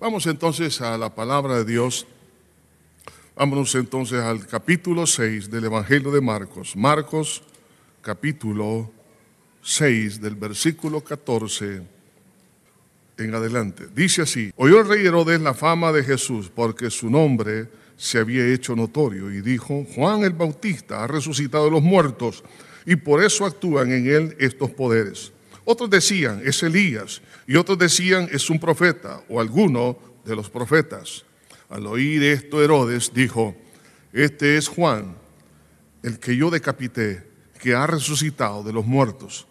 Vamos entonces a la palabra de Dios. Vámonos entonces al capítulo 6 del Evangelio de Marcos. Marcos capítulo 6 del versículo 14 en adelante. Dice así, oyó el rey Herodes la fama de Jesús porque su nombre se había hecho notorio y dijo, Juan el Bautista ha resucitado de los muertos y por eso actúan en él estos poderes. Otros decían, es Elías, y otros decían, es un profeta o alguno de los profetas. Al oír esto, Herodes dijo, este es Juan, el que yo decapité, que ha resucitado de los muertos.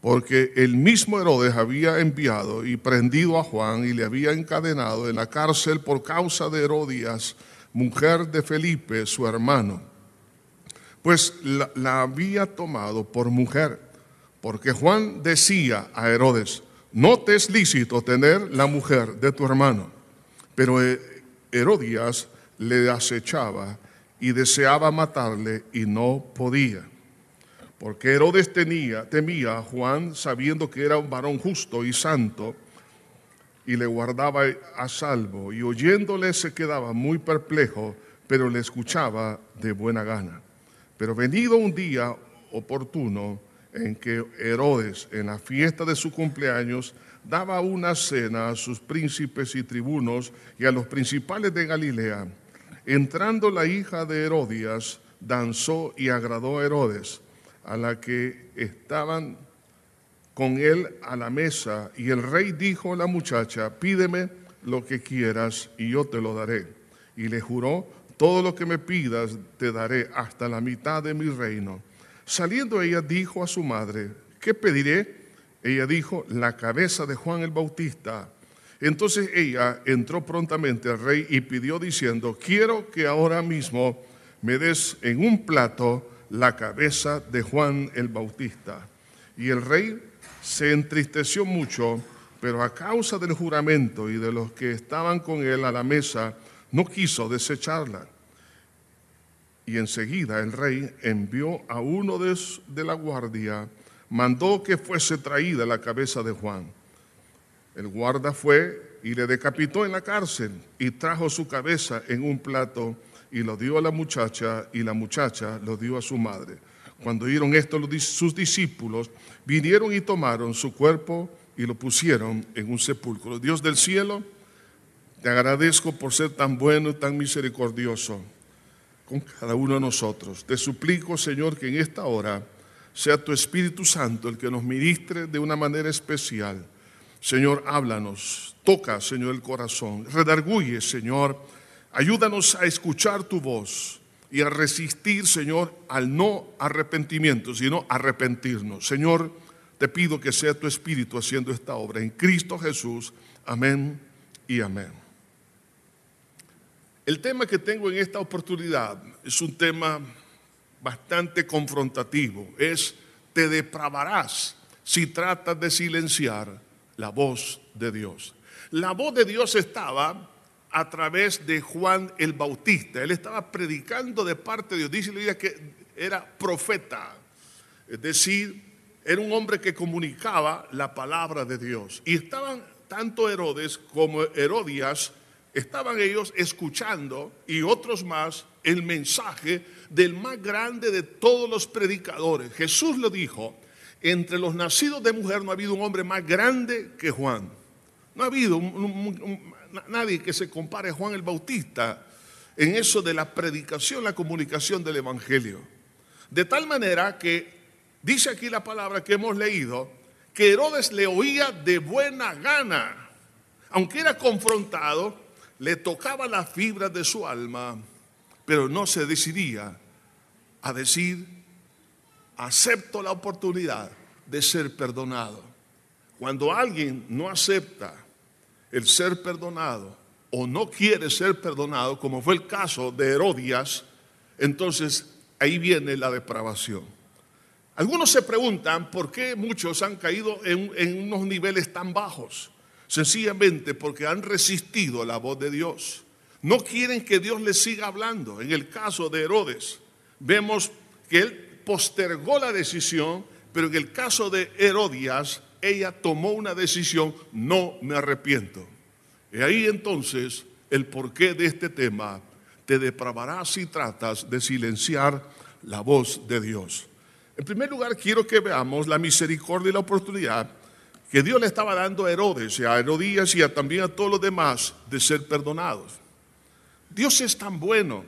Porque el mismo Herodes había enviado y prendido a Juan y le había encadenado en la cárcel por causa de Herodias, mujer de Felipe, su hermano. Pues la, la había tomado por mujer porque Juan decía a Herodes, no te es lícito tener la mujer de tu hermano. Pero Herodías le acechaba y deseaba matarle y no podía. Porque Herodes tenía, temía a Juan sabiendo que era un varón justo y santo y le guardaba a salvo y oyéndole se quedaba muy perplejo, pero le escuchaba de buena gana. Pero venido un día oportuno, en que Herodes, en la fiesta de su cumpleaños, daba una cena a sus príncipes y tribunos y a los principales de Galilea. Entrando la hija de Herodias, danzó y agradó a Herodes, a la que estaban con él a la mesa. Y el rey dijo a la muchacha, pídeme lo que quieras y yo te lo daré. Y le juró, todo lo que me pidas te daré hasta la mitad de mi reino. Saliendo ella dijo a su madre, ¿qué pediré? Ella dijo, la cabeza de Juan el Bautista. Entonces ella entró prontamente al rey y pidió diciendo, quiero que ahora mismo me des en un plato la cabeza de Juan el Bautista. Y el rey se entristeció mucho, pero a causa del juramento y de los que estaban con él a la mesa, no quiso desecharla. Y enseguida el rey envió a uno de, la guardia, mandó que fuese traída la cabeza de Juan. El guarda fue y le decapitó en la cárcel y trajo su cabeza en un plato y lo dio a la muchacha y la muchacha lo dio a su madre. Cuando oyeron esto sus discípulos, vinieron y tomaron su cuerpo y lo pusieron en un sepulcro. Dios del cielo, te agradezco por ser tan bueno y tan misericordioso con cada uno de nosotros. Te suplico, Señor, que en esta hora sea tu Espíritu Santo el que nos ministre de una manera especial. Señor, háblanos, toca, Señor, el corazón, redarguye, Señor, ayúdanos a escuchar tu voz y a resistir, Señor, al no arrepentimiento, sino arrepentirnos. Señor, te pido que sea tu Espíritu haciendo esta obra. En Cristo Jesús, amén y amén. El tema que tengo en esta oportunidad es un tema bastante confrontativo. Es, te depravarás si tratas de silenciar la voz de Dios. La voz de Dios estaba a través de Juan el Bautista. Él estaba predicando de parte de Dios. Dice que era profeta. Es decir, era un hombre que comunicaba la palabra de Dios. Y estaban tanto Herodes como Herodías estaban ellos escuchando y otros más el mensaje del más grande de todos los predicadores. Jesús lo dijo, entre los nacidos de mujer no ha habido un hombre más grande que Juan. No ha habido nadie que se compare a Juan el Bautista en eso de la predicación, la comunicación del Evangelio. De tal manera que dice aquí la palabra que hemos leído, que Herodes le oía de buena gana, aunque era confrontado, le tocaba la fibra de su alma, pero no se decidía a decir, acepto la oportunidad de ser perdonado. Cuando alguien no acepta el ser perdonado o no quiere ser perdonado, como fue el caso de Herodias, entonces ahí viene la depravación. Algunos se preguntan por qué muchos han caído en, en unos niveles tan bajos. Sencillamente porque han resistido la voz de Dios. No quieren que Dios les siga hablando. En el caso de Herodes, vemos que él postergó la decisión, pero en el caso de Herodias, ella tomó una decisión, no me arrepiento. Y ahí entonces el porqué de este tema, te depravarás si tratas de silenciar la voz de Dios. En primer lugar, quiero que veamos la misericordia y la oportunidad que Dios le estaba dando a Herodes y a Herodías y también a todos los demás de ser perdonados. Dios es tan bueno.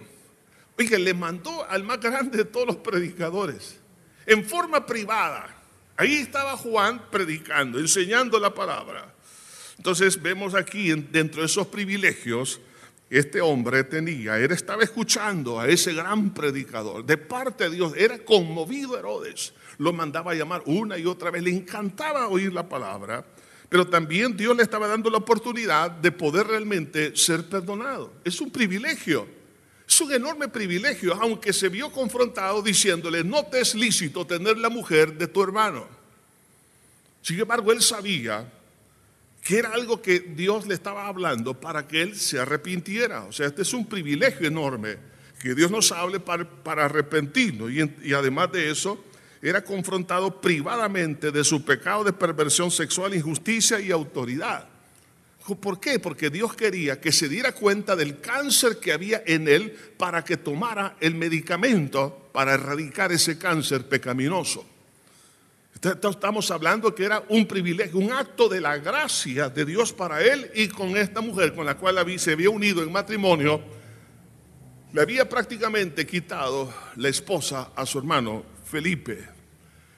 Oiga, le mandó al más grande de todos los predicadores, en forma privada. Ahí estaba Juan predicando, enseñando la palabra. Entonces vemos aquí dentro de esos privilegios este hombre tenía, él estaba escuchando a ese gran predicador de parte de Dios, era conmovido Herodes, lo mandaba a llamar una y otra vez, le encantaba oír la palabra, pero también Dios le estaba dando la oportunidad de poder realmente ser perdonado. Es un privilegio, es un enorme privilegio, aunque se vio confrontado diciéndole, no te es lícito tener la mujer de tu hermano. Sin embargo, él sabía que era algo que Dios le estaba hablando para que él se arrepintiera. O sea, este es un privilegio enorme, que Dios nos hable para, arrepentirnos. Y, y además de eso, era confrontado privadamente de su pecado de perversión sexual, injusticia y autoridad. ¿Por qué? Porque Dios quería que se diera cuenta del cáncer que había en él para que tomara el medicamento para erradicar ese cáncer pecaminoso. Estamos hablando que era un privilegio, un acto de la gracia de Dios para él y con esta mujer con la cual se había unido en matrimonio, le había prácticamente quitado la esposa a su hermano Felipe.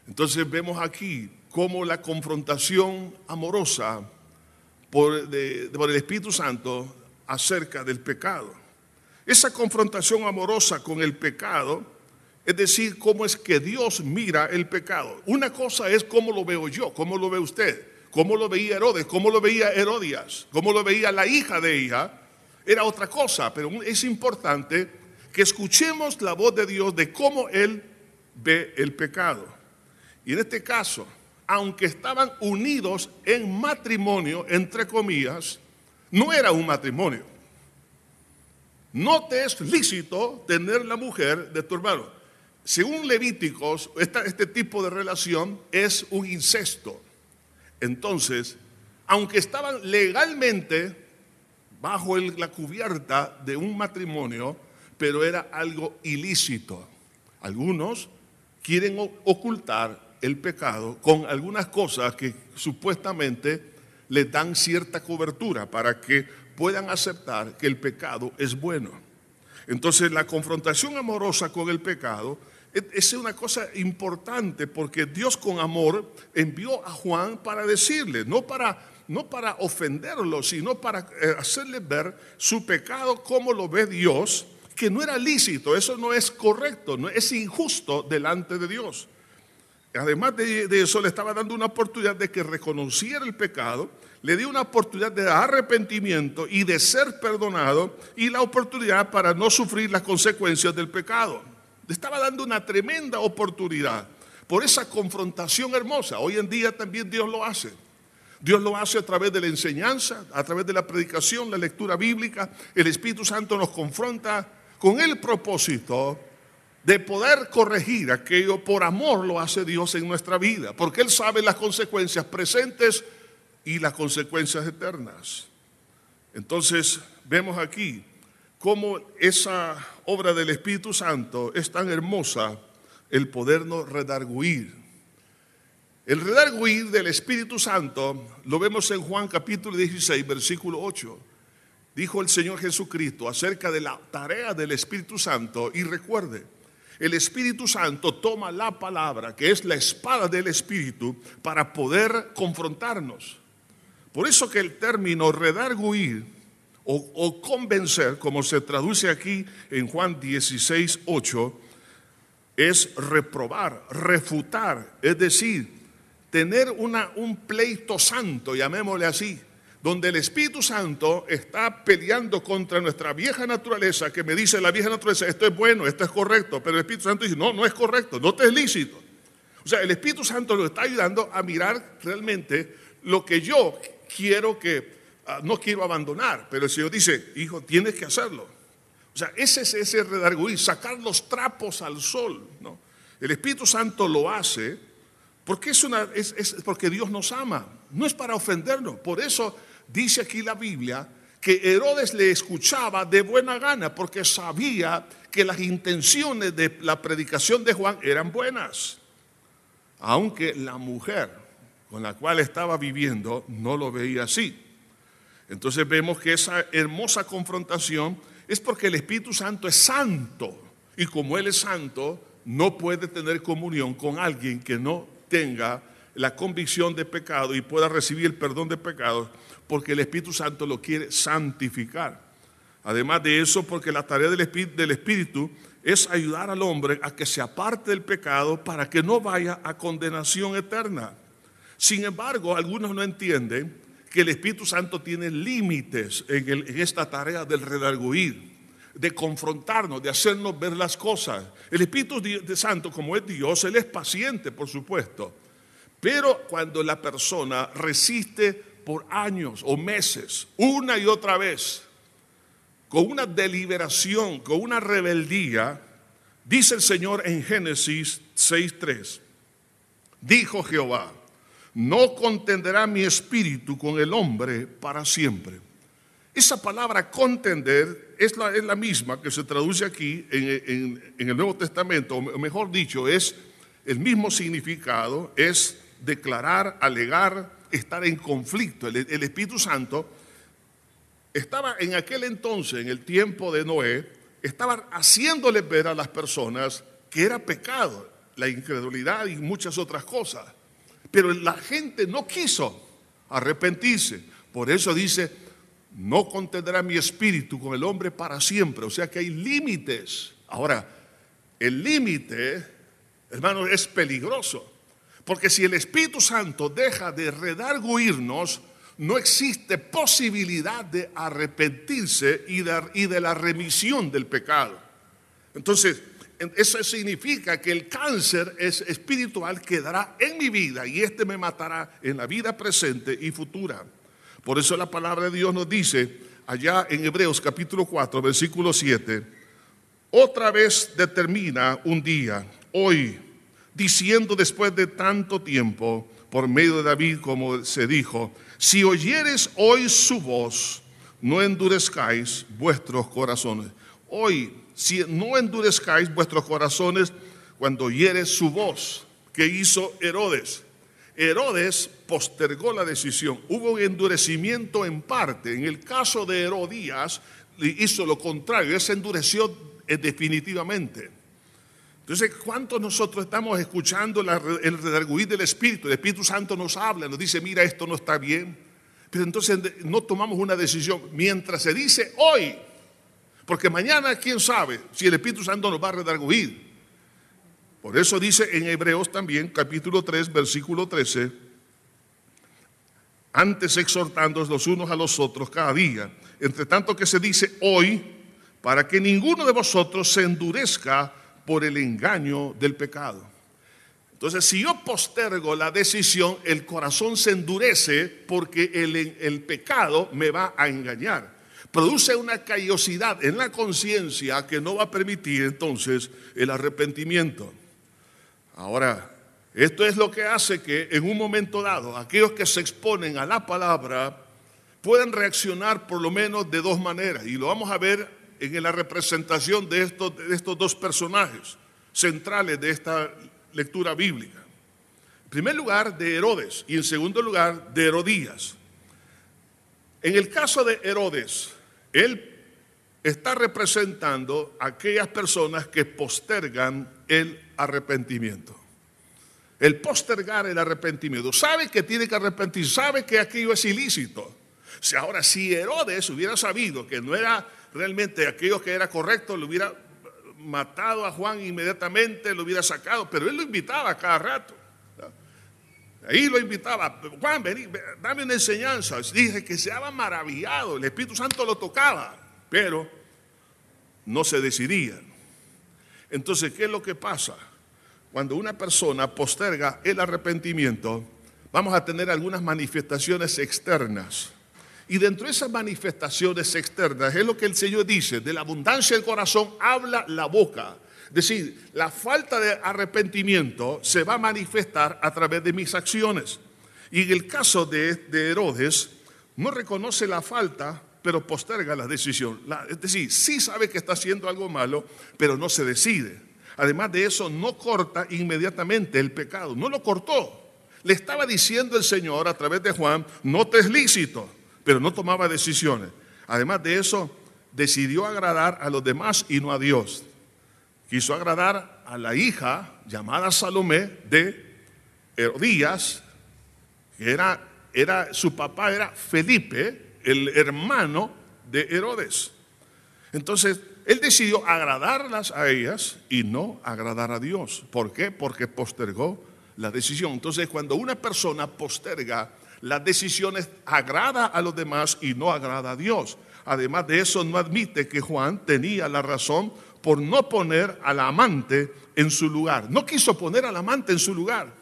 Entonces vemos aquí cómo la confrontación amorosa por, el Espíritu Santo acerca del pecado. Esa confrontación amorosa con el pecado es decir, cómo es que Dios mira el pecado. Una cosa es cómo lo veo yo, cómo lo ve usted, cómo lo veía Herodes, cómo lo veía Herodias, cómo lo veía la hija de ella. Era otra cosa, pero es importante que escuchemos la voz de Dios de cómo Él ve el pecado. Y en este caso, aunque estaban unidos en matrimonio, entre comillas, no era un matrimonio. No te es lícito tener la mujer de tu hermano. Según Levíticos, este tipo de relación es un incesto. Entonces, aunque estaban legalmente bajo la cubierta de un matrimonio, pero era algo ilícito. Algunos quieren ocultar el pecado con algunas cosas que supuestamente le dan cierta cobertura para que puedan aceptar que el pecado es bueno. Entonces la confrontación amorosa con el pecado es una cosa importante porque Dios con amor envió a Juan para decirle, no para, no para ofenderlo, sino para eh, hacerle ver su pecado como lo ve Dios, que no era lícito, eso no es correcto, no es injusto delante de Dios. Además de, de eso, le estaba dando una oportunidad de que reconociera el pecado, le dio una oportunidad de arrepentimiento y de ser perdonado y la oportunidad para no sufrir las consecuencias del pecado. Le estaba dando una tremenda oportunidad por esa confrontación hermosa. Hoy en día también Dios lo hace. Dios lo hace a través de la enseñanza, a través de la predicación, la lectura bíblica. El Espíritu Santo nos confronta con el propósito de poder corregir aquello por amor lo hace Dios en nuestra vida, porque Él sabe las consecuencias presentes y las consecuencias eternas. Entonces vemos aquí cómo esa obra del Espíritu Santo es tan hermosa, el podernos redarguir. El redarguir del Espíritu Santo lo vemos en Juan capítulo 16, versículo 8. Dijo el Señor Jesucristo acerca de la tarea del Espíritu Santo y recuerde, el Espíritu Santo toma la palabra, que es la espada del Espíritu, para poder confrontarnos. Por eso que el término redarguir o, convencer, como se traduce aquí en Juan 16, 8, es reprobar, refutar, es decir, tener una, un pleito santo, llamémosle así, donde el Espíritu Santo está peleando contra nuestra vieja naturaleza, que me dice la vieja naturaleza, esto es bueno, esto es correcto, pero el Espíritu Santo dice, no, no es correcto, no te es lícito. O sea, el Espíritu Santo nos está ayudando a mirar realmente lo que yo quiero que Ah, no quiero abandonar, pero el Señor dice, hijo, tienes que hacerlo. O sea, ese es ese redarguir, sacar los trapos al sol. ¿no? El Espíritu Santo lo hace porque, es es porque Dios nos ama, no es para ofendernos. Por eso dice aquí la Biblia que Herodes le escuchaba de buena gana porque sabía que las intenciones de la predicación de Juan eran buenas, aunque la mujer con la cual estaba viviendo no lo veía así. Entonces vemos que esa hermosa confrontación es porque el Espíritu Santo es santo y como Él es santo, no puede tener comunión con alguien que no tenga la convicción de pecado y pueda recibir el perdón de pecados porque el Espíritu Santo lo quiere santificar. Además de eso, porque la tarea del Espíritu, es ayudar al hombre a que se aparte del pecado para que no vaya a condenación eterna. Sin embargo, algunos no entienden que el Espíritu Santo tiene límites en, esta tarea del redarguir de confrontarnos, de hacernos ver las cosas. El Espíritu Santo, como es Dios, Él es paciente, por supuesto. Pero cuando la persona resiste por años o meses, una y otra vez, con una deliberación, con una rebeldía, dice el Señor en Génesis 6.3, dijo Jehová, no contenderá mi espíritu con el hombre para siempre. Esa palabra contender es la, es la misma que se traduce aquí en, el Nuevo Testamento, o mejor dicho, es el mismo significado, es declarar, alegar, estar en conflicto. El, Espíritu Santo estaba en aquel entonces, en el tiempo de Noé, estaba haciéndole ver a las personas que era pecado, la incredulidad y muchas otras cosas. Pero la gente no quiso arrepentirse. Por eso dice, no contendrá mi espíritu con el hombre para siempre. O sea que hay límites. Ahora, el límite, hermano, es peligroso. Porque si el Espíritu Santo deja de redarguirnos, no existe posibilidad de arrepentirse y de, la remisión del pecado. Entonces, eso significa que el cáncer es espiritual quedará en mi vida y este me matará en la vida presente y futura. Por eso la palabra de Dios nos dice allá en Hebreos capítulo 4, versículo 7, otra vez determina un día, hoy, diciendo después de tanto tiempo, por medio de David, como se dijo, si oyeres hoy su voz, no endurezcáis vuestros corazones. Hoy, si no endurezcáis vuestros corazones cuando oyeres su voz, que hizo Herodes. Herodes postergó la decisión. Hubo un endurecimiento en parte. En el caso de Herodías hizo lo contrario, se endureció eh, definitivamente. Entonces, ¿cuántos nosotros estamos escuchando el redarguir del Espíritu? El Espíritu Santo nos habla, nos dice, mira, esto no está bien. Pero entonces no tomamos una decisión mientras se dice hoy, porque mañana, quién sabe si el Espíritu Santo nos va a redarguir. Por eso dice en Hebreos también, capítulo 3, versículo 13, antes exhortándoos los unos a los otros cada día, entre tanto que se dice hoy, para que ninguno de vosotros se endurezca por el engaño del pecado. Entonces, si yo postergo la decisión, el corazón se endurece porque el, pecado me va a engañar. Produce una callosidad en la conciencia que no va a permitir entonces el arrepentimiento. Ahora, esto es lo que hace que en un momento dado aquellos que se exponen a la palabra puedan reaccionar por lo menos de dos maneras. Y lo vamos a ver en la representación de estos, dos personajes centrales de esta lectura bíblica. En primer lugar, de Herodes y en segundo lugar, de Herodías. En el caso de Herodes, él está representando a aquellas personas que postergan el arrepentimiento. El postergar el arrepentimiento. Sabe que tiene que arrepentir, sabe que aquello es ilícito. Si ahora, si Herodes hubiera sabido que no era realmente aquello que era correcto, le hubiera matado a Juan inmediatamente, lo hubiera sacado, pero él lo invitaba cada rato. Ahí lo invitaba, Juan, vení, dame una enseñanza. Dije que se había maravillado, el Espíritu Santo lo tocaba, pero no se decidía. Entonces, ¿qué es lo que pasa? Cuando una persona posterga el arrepentimiento, vamos a tener algunas manifestaciones externas. Y dentro de esas manifestaciones externas es lo que el Señor dice, de la abundancia del corazón habla la boca. Es decir, la falta de arrepentimiento se va a manifestar a través de mis acciones. Y en el caso de, de Herodes, no reconoce la falta pero posterga la decisión. es decir, sí sabe que está haciendo algo malo, pero no se decide. Además de eso, no corta inmediatamente el pecado, no lo cortó. Le estaba diciendo el Señor a través de Juan, no te es lícito, pero no tomaba decisiones. Además de eso, decidió agradar a los demás y no a Dios. Quiso agradar a la hija llamada Salomé de Herodías, que era, era su papá era Felipe, el hermano de Herodes. Entonces, él decidió agradarlas a ellas y no agradar a Dios. ¿Por qué? Porque postergó la decisión. Entonces, cuando una persona posterga las decisiones, agrada a los demás y no agrada a Dios. Además de eso, no admite que Juan tenía la razón por no poner al amante en su lugar. No quiso poner al amante en su lugar.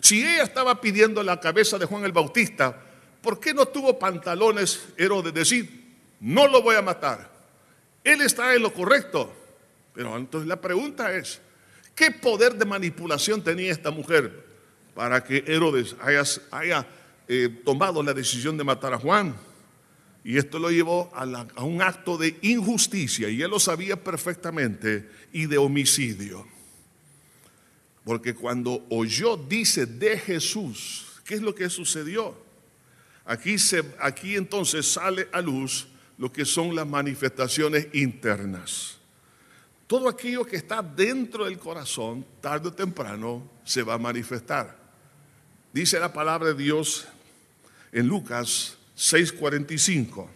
Si ella estaba pidiendo la cabeza de Juan el Bautista, ¿por qué no tuvo pantalones de decir, no lo voy a matar? Él está en lo correcto. Pero entonces la pregunta es, ¿qué poder de manipulación tenía esta mujer para que Herodes haya, eh, tomado la decisión de matar a Juan? Y esto lo llevó a, un acto de injusticia, y él lo sabía perfectamente, y de homicidio. Porque cuando oyó, dice, de Jesús, ¿qué es lo que sucedió? Aquí, se, aquí entonces sale a luz lo que son las manifestaciones internas. Todo aquello que está dentro del corazón, tarde o temprano, se va a manifestar. Dice la palabra de Dios en Lucas 6:45.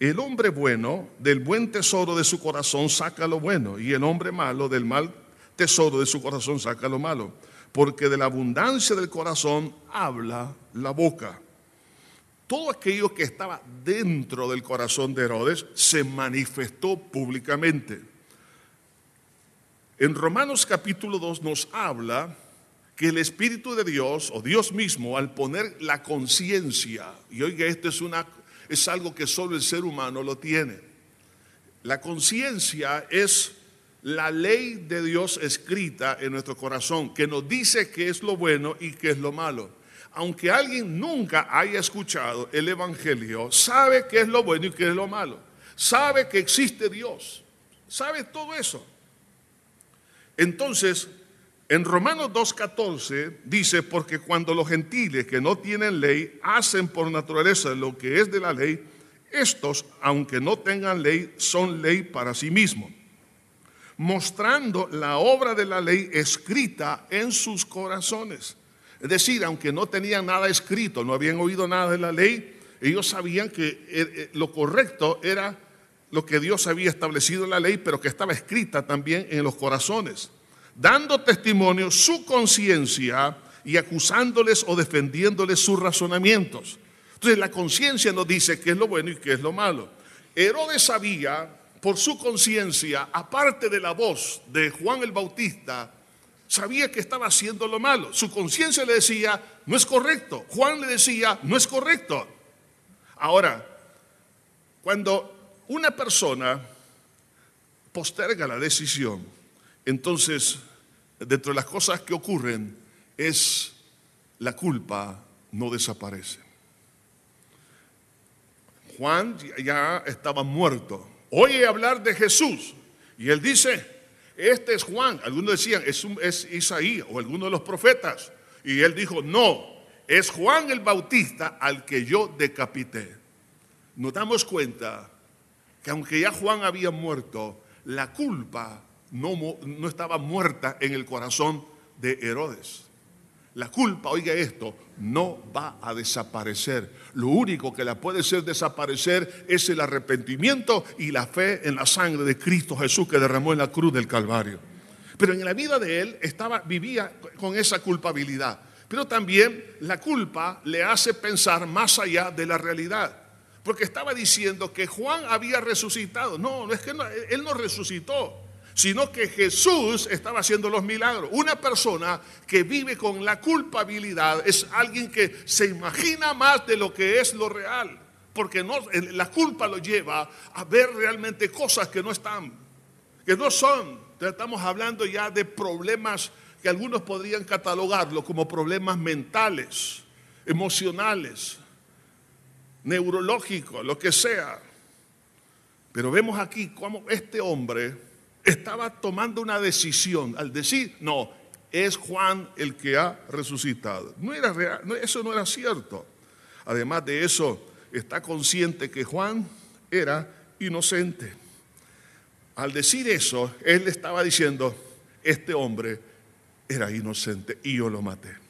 El hombre bueno del buen tesoro de su corazón saca lo bueno y el hombre malo del mal tesoro de su corazón saca lo malo. Porque de la abundancia del corazón habla la boca. Todo aquello que estaba dentro del corazón de Herodes se manifestó públicamente. En Romanos capítulo 2 nos habla que el Espíritu de Dios o Dios mismo al poner la conciencia, y oiga, esto es, una, es algo que solo el ser humano lo tiene. La conciencia es la ley de Dios escrita en nuestro corazón, que nos dice qué es lo bueno y qué es lo malo. Aunque alguien nunca haya escuchado el Evangelio, sabe qué es lo bueno y qué es lo malo. Sabe que existe Dios. Sabe todo eso. Entonces, en Romanos 2.14 dice, porque cuando los gentiles que no tienen ley hacen por naturaleza lo que es de la ley, estos, aunque no tengan ley, son ley para sí mismos, mostrando la obra de la ley escrita en sus corazones. Es decir, aunque no tenían nada escrito, no habían oído nada de la ley, ellos sabían que eh, eh, lo correcto era lo que Dios había establecido en la ley, pero que estaba escrita también en los corazones dando testimonio su conciencia y acusándoles o defendiéndoles sus razonamientos. Entonces la conciencia nos dice qué es lo bueno y qué es lo malo. Herodes sabía por su conciencia, aparte de la voz de Juan el Bautista, sabía que estaba haciendo lo malo. Su conciencia le decía, no es correcto. Juan le decía, no es correcto. Ahora, cuando una persona posterga la decisión, entonces dentro de las cosas que ocurren es la culpa no desaparece. Juan ya estaba muerto. Oye hablar de Jesús. Y él dice, este es Juan. Algunos decían, es, es Isaías o alguno de los profetas. Y él dijo, no, es Juan el Bautista al que yo decapité. Nos damos cuenta que aunque ya Juan había muerto, la culpa no, estaba muerta en el corazón de Herodes. La culpa, oiga esto, no va a desaparecer. Lo único que la puede hacer desaparecer es el arrepentimiento y la fe en la sangre de Cristo Jesús que derramó en la cruz del Calvario. Pero en la vida de él estaba, vivía con esa culpabilidad. Pero también la culpa le hace pensar más allá de la realidad. Porque estaba diciendo que Juan había resucitado. No, no es que él no resucitó sino que Jesús estaba haciendo los milagros. Una persona que vive con la culpabilidad es alguien que se imagina más de lo que es lo real, porque no, la culpa lo lleva a ver realmente cosas que no están, que no son. estamos hablando ya de problemas que algunos podrían catalogarlo como problemas mentales, emocionales. neurológico, lo que sea. Pero vemos aquí cómo este hombre estaba tomando una decisión al decir, no, es Juan el que ha resucitado. No era real, eso no era cierto. Además de eso, está consciente que Juan era inocente. Al decir eso, él estaba diciendo, este hombre era inocente y yo lo maté.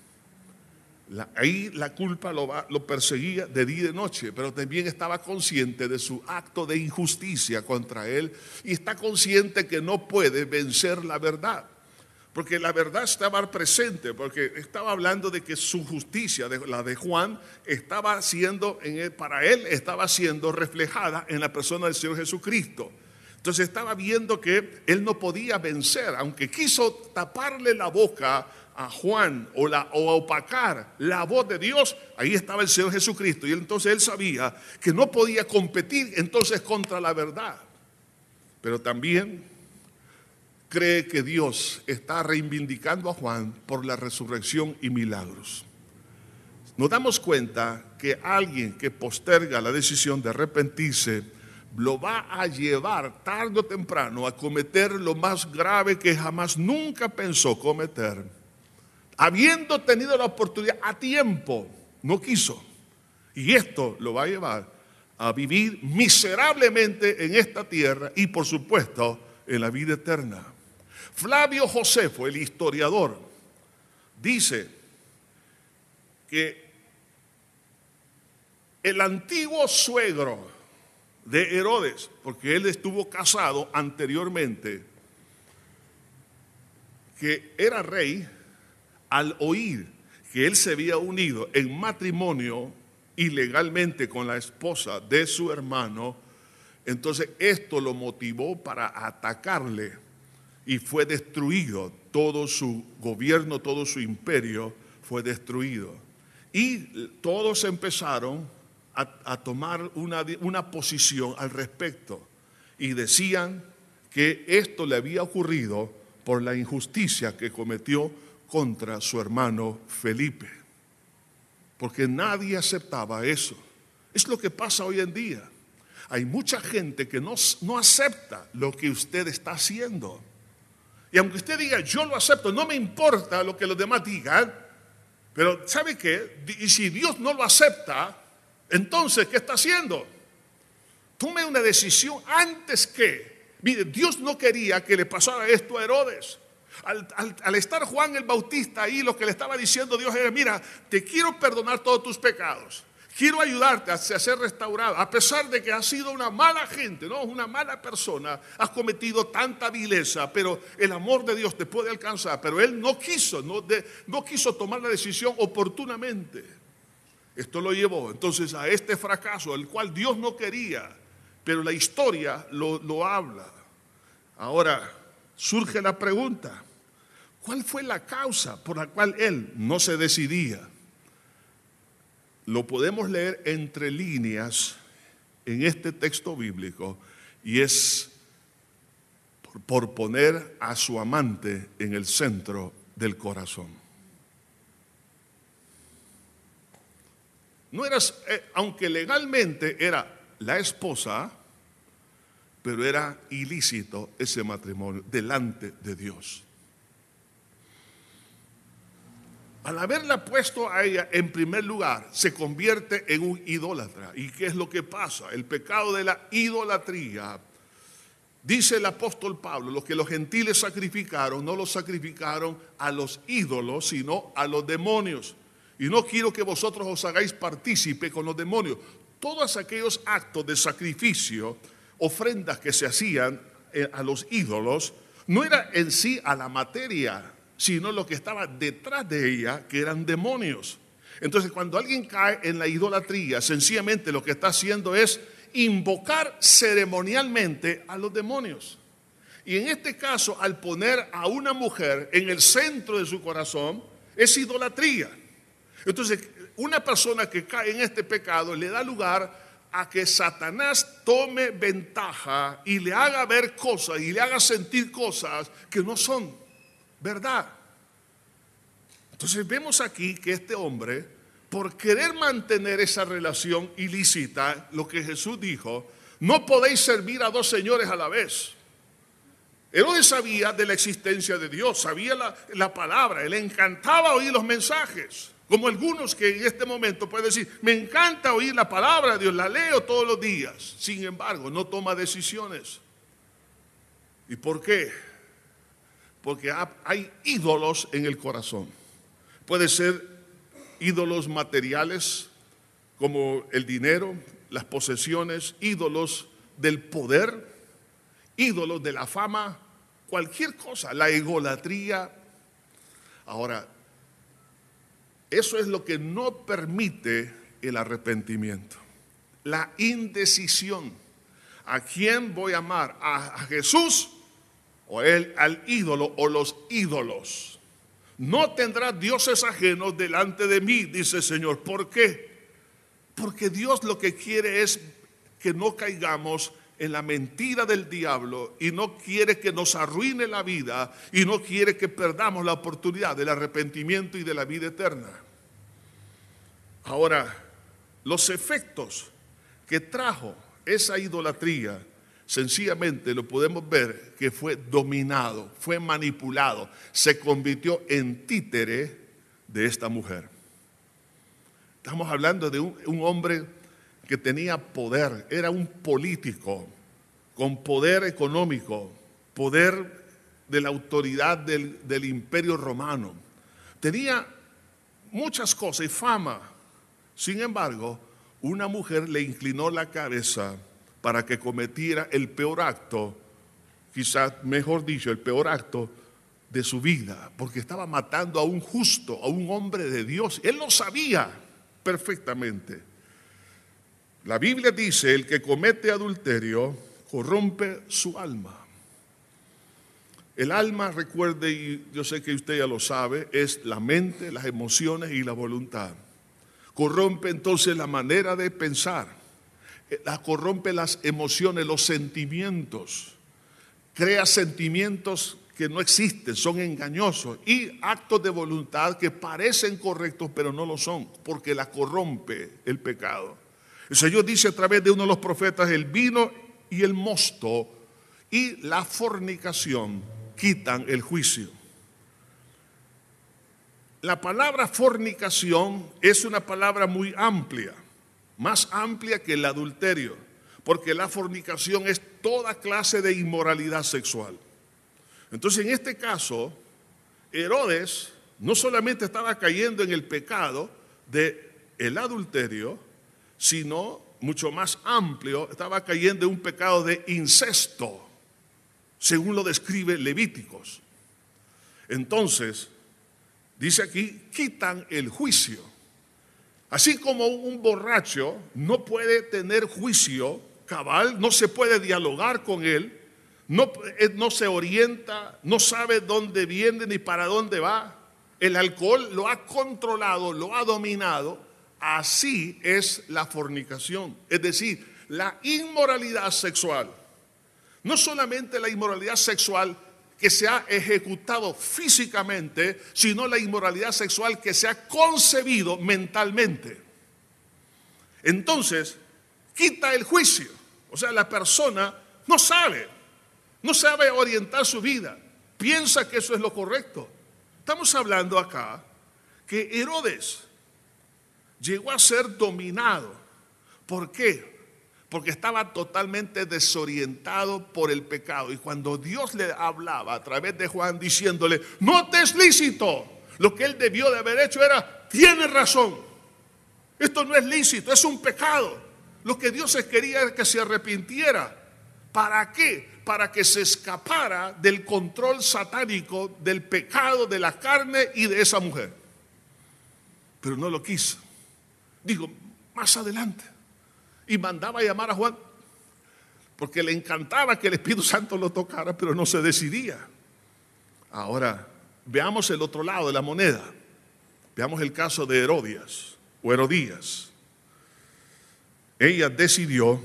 Ahí la culpa lo, perseguía de día y de noche, pero también estaba consciente de su acto de injusticia contra él y está consciente que no puede vencer la verdad. Porque la verdad estaba presente, porque estaba hablando de que su justicia, la de Juan, estaba siendo, para él estaba siendo reflejada en la persona del Señor Jesucristo. Entonces estaba viendo que él no podía vencer, aunque quiso taparle la boca a Juan o, o opacar la voz de Dios, ahí estaba el Señor Jesucristo. Y entonces él sabía que no podía competir entonces contra la verdad. Pero también cree que Dios está reivindicando a Juan por la resurrección y milagros. Nos damos cuenta que alguien que posterga la decisión de arrepentirse lo va a llevar tarde o temprano a cometer lo más grave que jamás nunca pensó cometer. Habiendo tenido la oportunidad a tiempo, no quiso. Y esto lo va a llevar a vivir miserablemente en esta tierra y por supuesto en la vida eterna. Flavio Josefo, el historiador, dice que el antiguo suegro de Herodes, porque él estuvo casado anteriormente, que era rey, al oír que él se había unido en matrimonio ilegalmente con la esposa de su hermano, entonces esto lo motivó para atacarle y fue destruido. Todo su gobierno, todo su imperio fue destruido. Y todos empezaron a, tomar una, una posición al respecto y decían que esto le había ocurrido por la injusticia que cometió contra su hermano Felipe. Porque nadie aceptaba eso. Es lo que pasa hoy en día. Hay mucha gente que no, no acepta lo que usted está haciendo. Y aunque usted diga, yo lo acepto, no me importa lo que los demás digan, pero ¿sabe qué? Y si Dios no lo acepta, entonces, ¿qué está haciendo? Tome una decisión antes que. Mire, Dios no quería que le pasara esto a Herodes. Al, estar Juan el Bautista ahí, lo que le estaba diciendo Dios era, mira, te quiero perdonar todos tus pecados. Quiero ayudarte a ser restaurado, a pesar de que has sido una mala gente, no, una mala persona, has cometido tanta vileza, pero el amor de Dios te puede alcanzar. Pero él no quiso, no, quiso tomar la decisión oportunamente. Esto lo llevó entonces a este fracaso, el cual Dios no quería, pero la historia lo habla. Ahora surge la pregunta, ¿cuál fue la causa por la cual él no se decidía? lo podemos leer entre líneas en este texto bíblico y es por, poner a su amante en el centro del corazón. No eras, eh, aunque legalmente era la esposa, pero era ilícito ese matrimonio delante de Dios. Al haberla puesto a ella en primer lugar, se convierte en un idólatra. ¿Y qué es lo que pasa? El pecado de la idolatría. Dice el apóstol Pablo, lo que los gentiles sacrificaron, no lo sacrificaron a los ídolos, sino a los demonios. Y no quiero que vosotros os hagáis partícipe con los demonios. Todos aquellos actos de sacrificio, ofrendas que se hacían eh, a los ídolos, no era en sí a la materia sino lo que estaba detrás de ella, que eran demonios. Entonces, cuando alguien cae en la idolatría, sencillamente lo que está haciendo es invocar ceremonialmente a los demonios. Y en este caso, al poner a una mujer en el centro de su corazón, es idolatría. Entonces, una persona que cae en este pecado le da lugar a que Satanás tome ventaja y le haga ver cosas y le haga sentir cosas que no son verdad. Entonces vemos aquí que este hombre por querer mantener esa relación ilícita, lo que Jesús dijo, no podéis servir a dos señores a la vez. Herodes sabía de la existencia de Dios, sabía la, la palabra, le encantaba oír los mensajes. Como algunos que en este momento pueden decir, me encanta oír la palabra de Dios, la leo todos los días. Sin embargo, no toma decisiones. ¿Y por qué? Porque hay ídolos en el corazón. Puede ser ídolos materiales como el dinero, las posesiones, ídolos del poder, ídolos de la fama, cualquier cosa, la egolatría. Ahora, eso es lo que no permite el arrepentimiento. La indecisión. ¿A quién voy a amar? ¿A, Jesús o él, al ídolo o los ídolos? No tendrá dioses ajenos delante de mí, dice el Señor. ¿Por qué? Porque Dios lo que quiere es que no caigamos en la mentira del diablo y no quiere que nos arruine la vida y no quiere que perdamos la oportunidad del arrepentimiento y de la vida eterna. Ahora, los efectos que trajo esa idolatría, sencillamente lo podemos ver que fue dominado, fue manipulado, se convirtió en títere de esta mujer. Estamos hablando de un, hombre que tenía poder, era un político con poder económico, poder de la autoridad del, del imperio romano. Tenía muchas cosas y fama. Sin embargo, una mujer le inclinó la cabeza para que cometiera el peor acto, quizás mejor dicho, el peor acto de su vida, porque estaba matando a un justo, a un hombre de Dios. Él lo sabía perfectamente. La Biblia dice, el que comete adulterio corrompe su alma. El alma, recuerde, y yo sé que usted ya lo sabe, es la mente, las emociones y la voluntad. Corrompe entonces la manera de pensar, la corrompe las emociones, los sentimientos, crea sentimientos que no existen, son engañosos y actos de voluntad que parecen correctos pero no lo son, porque la corrompe el pecado. El Señor dice a través de uno de los profetas, el vino y el mosto y la fornicación quitan el juicio. La palabra fornicación es una palabra muy amplia, más amplia que el adulterio, porque la fornicación es toda clase de inmoralidad sexual. Entonces, en este caso, Herodes no solamente estaba cayendo en el pecado de el adulterio, sino mucho más amplio, estaba cayendo en un pecado de incesto, según lo describe Levíticos. Entonces, dice aquí, quitan el juicio. Así como un borracho no puede tener juicio cabal, no se puede dialogar con él, no, eh, no se orienta, no sabe dónde viene ni para dónde va. El alcohol lo ha controlado, lo ha dominado Así es la fornicación, es decir, la inmoralidad sexual. No solamente la inmoralidad sexual que se ha ejecutado físicamente, sino la inmoralidad sexual que se ha concebido mentalmente. Entonces, quita el juicio. O sea, la persona no sabe, no sabe orientar su vida, piensa que eso es lo correcto. Estamos hablando acá que Herodes, llegó a ser dominado. ¿Por qué? Porque estaba totalmente desorientado por el pecado. Y cuando Dios le hablaba a través de Juan diciéndole, no te es lícito, lo que él debió de haber hecho era, tiene razón, esto no es lícito, es un pecado. Lo que Dios quería era que se arrepintiera. ¿Para qué? Para que se escapara del control satánico del pecado de la carne y de esa mujer. Pero no lo quiso. Digo, más adelante. Y mandaba llamar a Juan, porque le encantaba que el Espíritu Santo lo tocara, pero no se decidía. Ahora, veamos el otro lado de la moneda. Veamos el caso de Herodias o Herodías. Ella decidió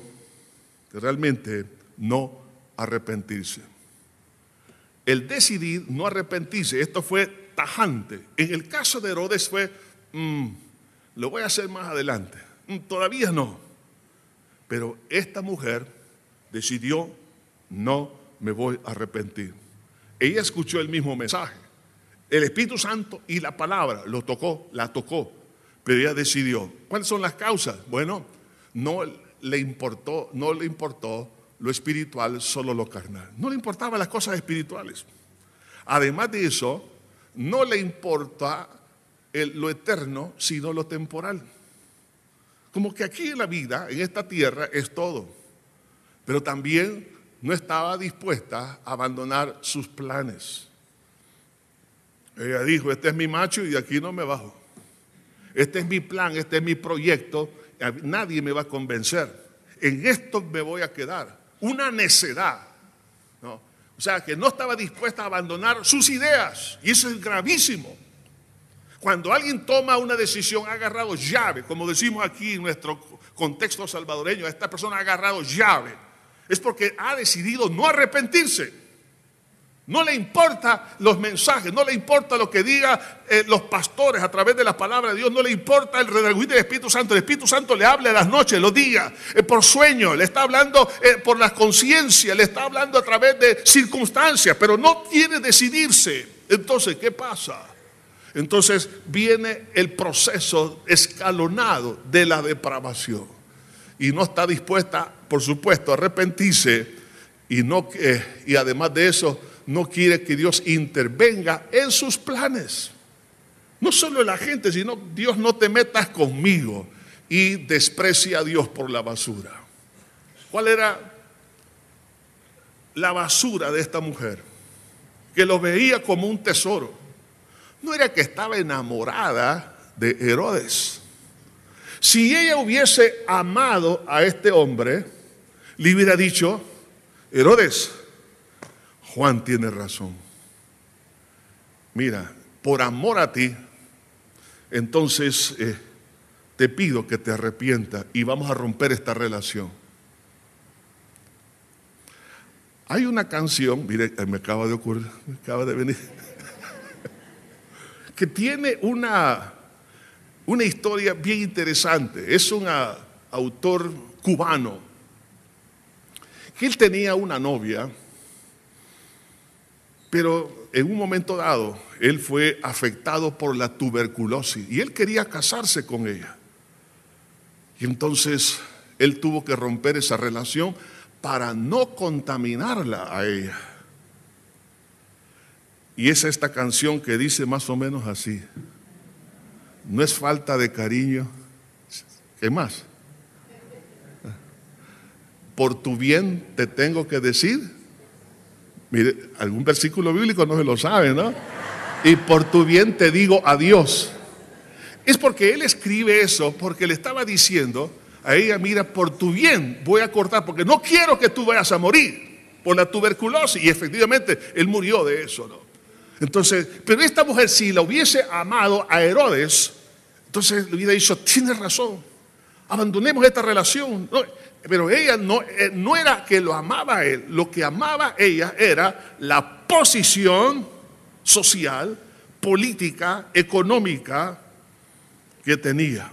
realmente no arrepentirse. El decidir no arrepentirse, esto fue tajante. En el caso de Herodes fue, mm, lo voy a hacer más adelante. Mm, Todavía no. Pero esta mujer decidió, no me voy a arrepentir. Ella escuchó el mismo mensaje. El Espíritu Santo y la palabra lo tocó, la tocó. Pero ella decidió. ¿Cuáles son las causas? Bueno, no le importó, no le importó lo espiritual, solo lo carnal. No le importaban las cosas espirituales. Además de eso, no le importa el- lo eterno, sino lo temporal. Como que aquí en la vida, en esta tierra, es todo. Pero también no estaba dispuesta a abandonar sus planes. Ella dijo, este es mi macho y de aquí no me bajo. Este es mi plan, este es mi proyecto. Nadie me va a convencer. En esto me voy a quedar. Una necedad. ¿no? O sea, que no estaba dispuesta a abandonar sus ideas. Y eso es gravísimo. Cuando alguien toma una decisión, ha agarrado llave, como decimos aquí en nuestro contexto salvadoreño, esta persona ha agarrado llave, es porque ha decidido no arrepentirse. No le importa los mensajes, no le importa lo que digan los pastores a través de la palabra de Dios, no le importa el redarguir del Espíritu Santo. El Espíritu Santo le habla en las noches, los días, eh, por sueño, le está hablando eh, por la conciencia, le está hablando a través de circunstancias, pero no quiere decidirse. Entonces, ¿qué pasa? Entonces viene el proceso escalonado de la depravación. Y no está dispuesta, por supuesto, a arrepentirse. Y, no, eh, y además de eso, no quiere que Dios intervenga en sus planes. No solo la gente, sino Dios no te metas conmigo. Y desprecia a Dios por la basura. ¿Cuál era la basura de esta mujer? Que lo veía como un tesoro no era que estaba enamorada de Herodes. Si ella hubiese amado a este hombre, le hubiera dicho, Herodes, Juan tiene razón. Mira, por amor a ti, entonces eh, te pido que te arrepientas y vamos a romper esta relación. Hay una canción, mire, me acaba de ocurrir, me acaba de venir que tiene una, una historia bien interesante. Es un ah, autor cubano que él tenía una novia, pero en un momento dado él fue afectado por la tuberculosis y él quería casarse con ella. Y entonces él tuvo que romper esa relación para no contaminarla a ella. Y es esta canción que dice más o menos así. No es falta de cariño. ¿Qué más? Por tu bien te tengo que decir. Mire, algún versículo bíblico no se lo sabe, ¿no? Y por tu bien te digo adiós. Es porque él escribe eso porque le estaba diciendo a ella, mira, por tu bien voy a cortar porque no quiero que tú vayas a morir por la tuberculosis. Y efectivamente él murió de eso, ¿no? Entonces, pero esta mujer si la hubiese amado a Herodes, entonces le hubiera dicho, tienes razón, abandonemos esta relación. Pero ella no, eh, no era que lo amaba a él, lo que amaba ella era la posición social, política, económica que tenía.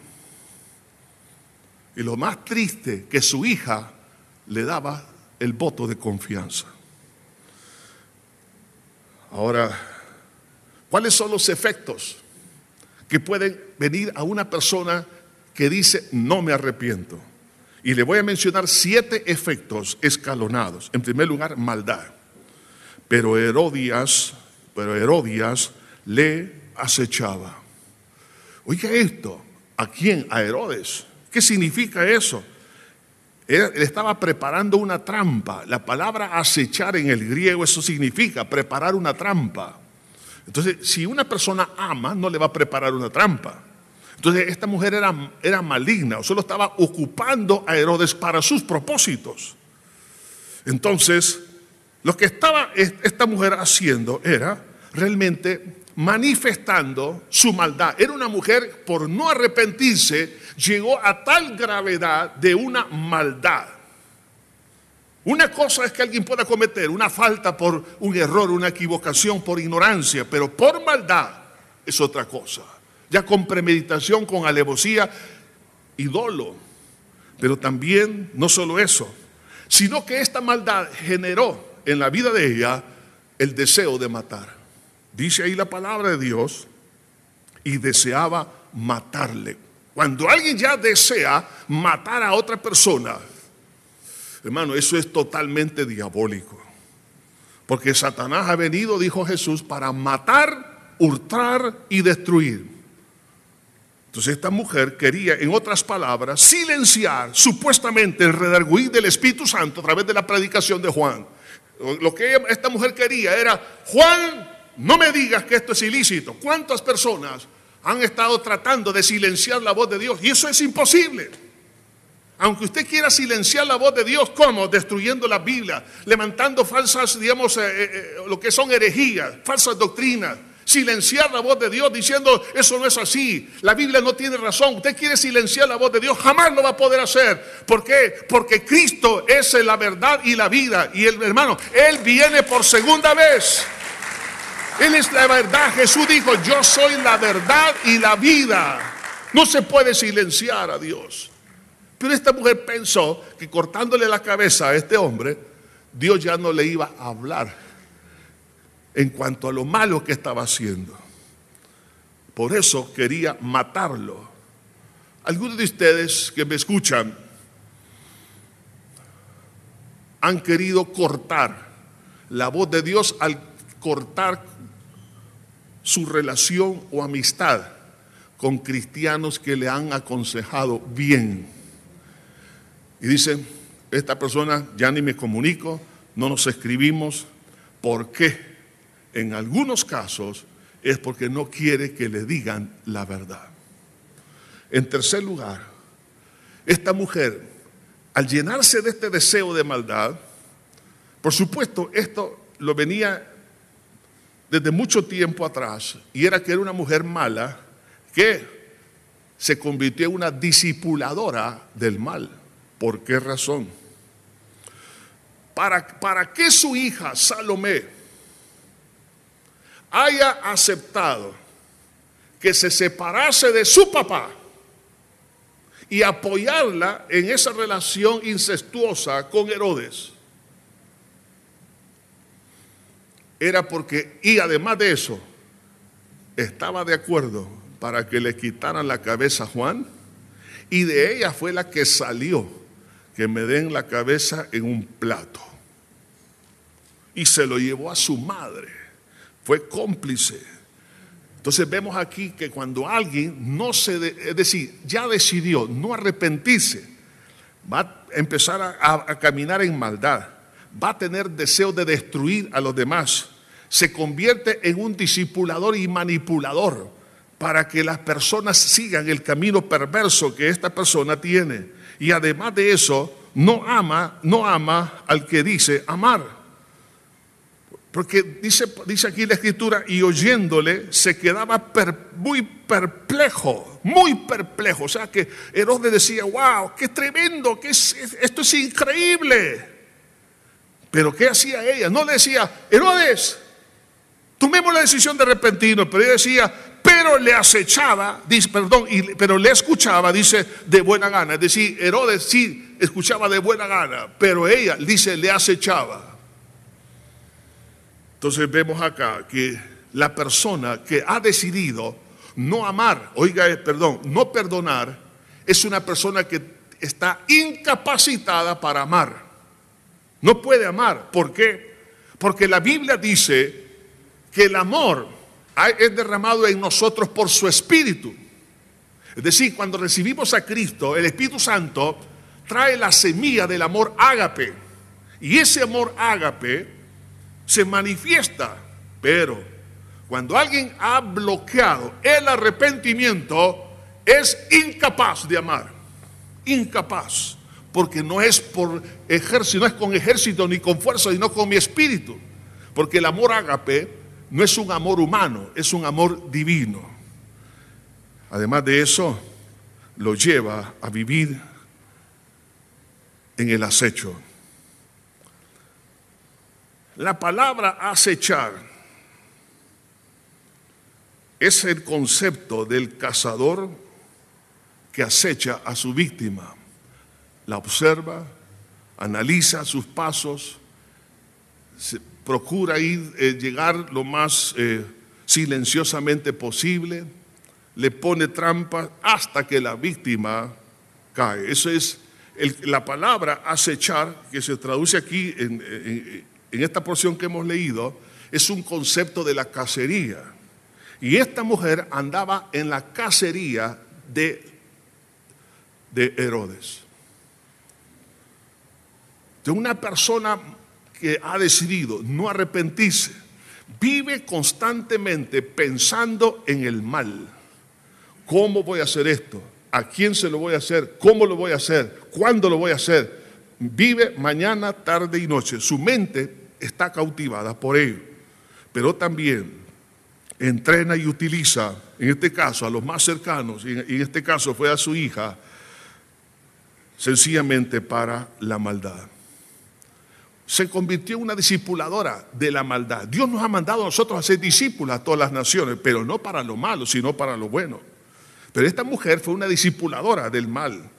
Y lo más triste, que su hija le daba el voto de confianza. Ahora, ¿cuáles son los efectos que pueden venir a una persona que dice no me arrepiento? Y le voy a mencionar siete efectos escalonados. En primer lugar, maldad. Pero Herodías, pero Herodías le acechaba. Oiga esto, ¿a quién? A Herodes. ¿Qué significa eso? Él estaba preparando una trampa. La palabra acechar en el griego, eso significa preparar una trampa. Entonces, si una persona ama, no le va a preparar una trampa. Entonces, esta mujer era, era maligna, o solo estaba ocupando a Herodes para sus propósitos. Entonces, lo que estaba esta mujer haciendo era realmente manifestando su maldad. Era una mujer, por no arrepentirse, llegó a tal gravedad de una maldad. Una cosa es que alguien pueda cometer una falta por un error, una equivocación, por ignorancia, pero por maldad es otra cosa. ya con premeditación, con alevosía y dolo. Pero también, no solo eso, sino que esta maldad generó en la vida de ella el deseo de matar. Dice ahí la palabra de Dios y deseaba matarle. Cuando alguien ya desea matar a otra persona, hermano, eso es totalmente diabólico. Porque Satanás ha venido, dijo Jesús, para matar, hurtar y destruir. Entonces esta mujer quería, en otras palabras, silenciar supuestamente el redarguir del Espíritu Santo a través de la predicación de Juan. Lo que esta mujer quería era, Juan, no me digas que esto es ilícito. ¿Cuántas personas han estado tratando de silenciar la voz de Dios? Y eso es imposible. Aunque usted quiera silenciar la voz de Dios, ¿cómo? Destruyendo la Biblia, levantando falsas, digamos, eh, eh, eh, lo que son herejías, falsas doctrinas silenciar la voz de Dios diciendo eso no es así, la Biblia no tiene razón. Usted quiere silenciar la voz de Dios, jamás lo va a poder hacer. ¿Por qué? Porque Cristo es la verdad y la vida. Y el hermano, Él viene por segunda vez. Él es la verdad. Jesús dijo, yo soy la verdad y la vida. No se puede silenciar a Dios. Pero esta mujer pensó que cortándole la cabeza a este hombre, Dios ya no le iba a hablar en cuanto a lo malo que estaba haciendo. Por eso quería matarlo. Algunos de ustedes que me escuchan han querido cortar la voz de Dios al cortar su relación o amistad con cristianos que le han aconsejado bien. Y dicen, esta persona ya ni me comunico, no nos escribimos, ¿por qué? en algunos casos es porque no quiere que le digan la verdad. En tercer lugar, esta mujer, al llenarse de este deseo de maldad, por supuesto, esto lo venía desde mucho tiempo atrás, y era que era una mujer mala que se convirtió en una discipuladora del mal. ¿Por qué razón? ¿Para, para qué su hija Salomé? haya aceptado que se separase de su papá y apoyarla en esa relación incestuosa con Herodes, era porque, y además de eso, estaba de acuerdo para que le quitaran la cabeza a Juan, y de ella fue la que salió, que me den la cabeza en un plato. Y se lo llevó a su madre fue cómplice. Entonces vemos aquí que cuando alguien no se, es decir, ya decidió no arrepentirse, va a empezar a, a caminar en maldad, va a tener deseo de destruir a los demás, se convierte en un discipulador y manipulador para que las personas sigan el camino perverso que esta persona tiene. Y además de eso, no ama, no ama al que dice amar. Porque dice, dice aquí la escritura, y oyéndole se quedaba muy perplejo, muy perplejo. O sea que Herodes decía, wow, qué tremendo, que esto es increíble. Pero ¿qué hacía ella? No le decía, Herodes, tomemos la decisión de arrepentirnos, pero ella decía, pero le acechaba, dice, perdón, pero le escuchaba, dice, de buena gana. Es decir, Herodes sí escuchaba de buena gana, pero ella, dice, le acechaba. Entonces vemos acá que la persona que ha decidido no amar, oiga, eh, perdón, no perdonar, es una persona que está incapacitada para amar. No puede amar. ¿Por qué? Porque la Biblia dice que el amor es derramado en nosotros por su espíritu. Es decir, cuando recibimos a Cristo, el Espíritu Santo trae la semilla del amor ágape. Y ese amor ágape se manifiesta, pero cuando alguien ha bloqueado el arrepentimiento, es incapaz de amar. Incapaz. Porque no es por ejército, no es con ejército ni con fuerza, sino con mi espíritu. Porque el amor ágape no es un amor humano, es un amor divino. Además de eso, lo lleva a vivir en el acecho. La palabra acechar es el concepto del cazador que acecha a su víctima, la observa, analiza sus pasos, procura ir, eh, llegar lo más eh, silenciosamente posible, le pone trampa hasta que la víctima cae. Eso es la palabra acechar, que se traduce aquí en, en esta porción que hemos leído, es un concepto de la cacería. Y esta mujer andaba en la cacería de, de Herodes. De una persona que ha decidido no arrepentirse, vive constantemente pensando en el mal. ¿Cómo voy a hacer esto? ¿A quién se lo voy a hacer? ¿Cómo lo voy a hacer? ¿Cuándo lo voy a hacer? Vive mañana, tarde y noche. Su mente está cautivada por ello. Pero también entrena y utiliza, en este caso, a los más cercanos, y en este caso fue a su hija, sencillamente para la maldad. Se convirtió en una discipuladora de la maldad. Dios nos ha mandado a nosotros a ser discípulos a todas las naciones, pero no para lo malo, sino para lo bueno. Pero esta mujer fue una discipuladora del mal,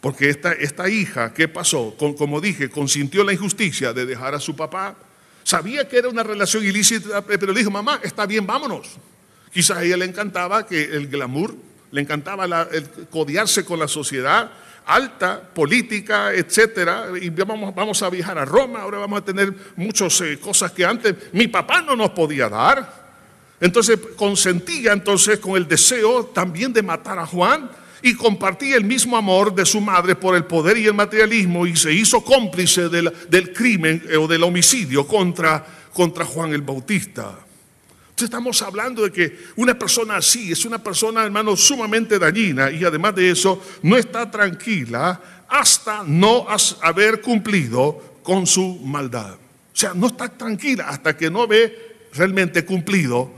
porque esta, esta hija, ¿qué pasó? como dije, consintió la injusticia de dejar a su papá, Sabía que era una relación ilícita, pero le dijo, mamá, está bien, vámonos. Quizás a ella le encantaba que el glamour, le encantaba el codiarse con la sociedad alta, política, etcétera, y vamos, vamos a viajar a Roma, ahora vamos a tener muchas eh, cosas que antes mi papá no nos podía dar. Entonces consentía entonces con el deseo también de matar a Juan, y compartía el mismo amor de su madre por el poder y el materialismo y se hizo cómplice del, crimen eh, o del homicidio contra, contra Juan el Bautista. Estamos hablando de que una persona así es una persona, hermano, sumamente dañina y además de eso no está tranquila hasta no haber cumplido con su maldad. O sea, no está tranquila hasta que no ve realmente cumplido